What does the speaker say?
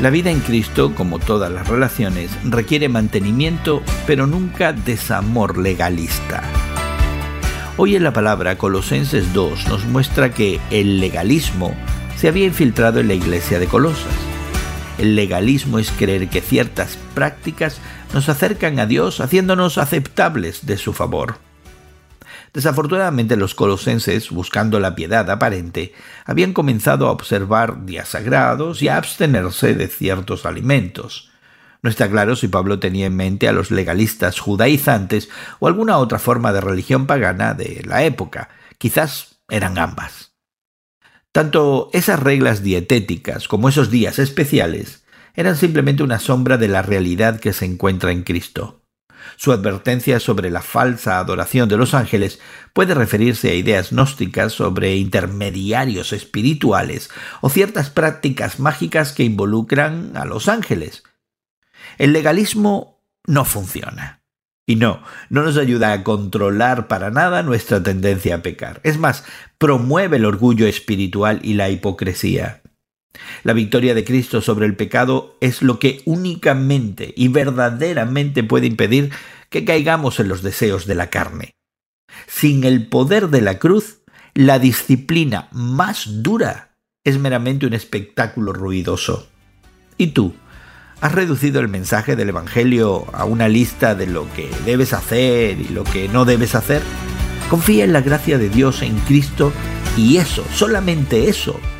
La vida en Cristo, como todas las relaciones, requiere mantenimiento, pero nunca desamor legalista. Hoy en la palabra Colosenses 2 nos muestra que el legalismo se había infiltrado en la iglesia de Colosas. El legalismo es creer que ciertas prácticas nos acercan a Dios haciéndonos aceptables de su favor. Desafortunadamente los colosenses, buscando la piedad aparente, habían comenzado a observar días sagrados y a abstenerse de ciertos alimentos. No está claro si Pablo tenía en mente a los legalistas judaizantes o alguna otra forma de religión pagana de la época. Quizás eran ambas. Tanto esas reglas dietéticas como esos días especiales eran simplemente una sombra de la realidad que se encuentra en Cristo. Su advertencia sobre la falsa adoración de los ángeles puede referirse a ideas gnósticas sobre intermediarios espirituales o ciertas prácticas mágicas que involucran a los ángeles. El legalismo no funciona. Y no, no nos ayuda a controlar para nada nuestra tendencia a pecar. Es más, promueve el orgullo espiritual y la hipocresía. La victoria de Cristo sobre el pecado es lo que únicamente y verdaderamente puede impedir que caigamos en los deseos de la carne. Sin el poder de la cruz, la disciplina más dura es meramente un espectáculo ruidoso. ¿Y tú? ¿Has reducido el mensaje del Evangelio a una lista de lo que debes hacer y lo que no debes hacer? Confía en la gracia de Dios en Cristo y eso, solamente eso,